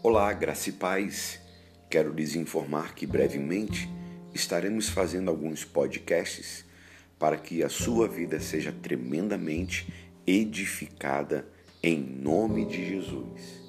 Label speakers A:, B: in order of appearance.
A: Olá, graça e paz. Quero lhes informar que brevemente estaremos fazendo alguns podcasts para que a sua vida seja tremendamente edificada em nome de Jesus.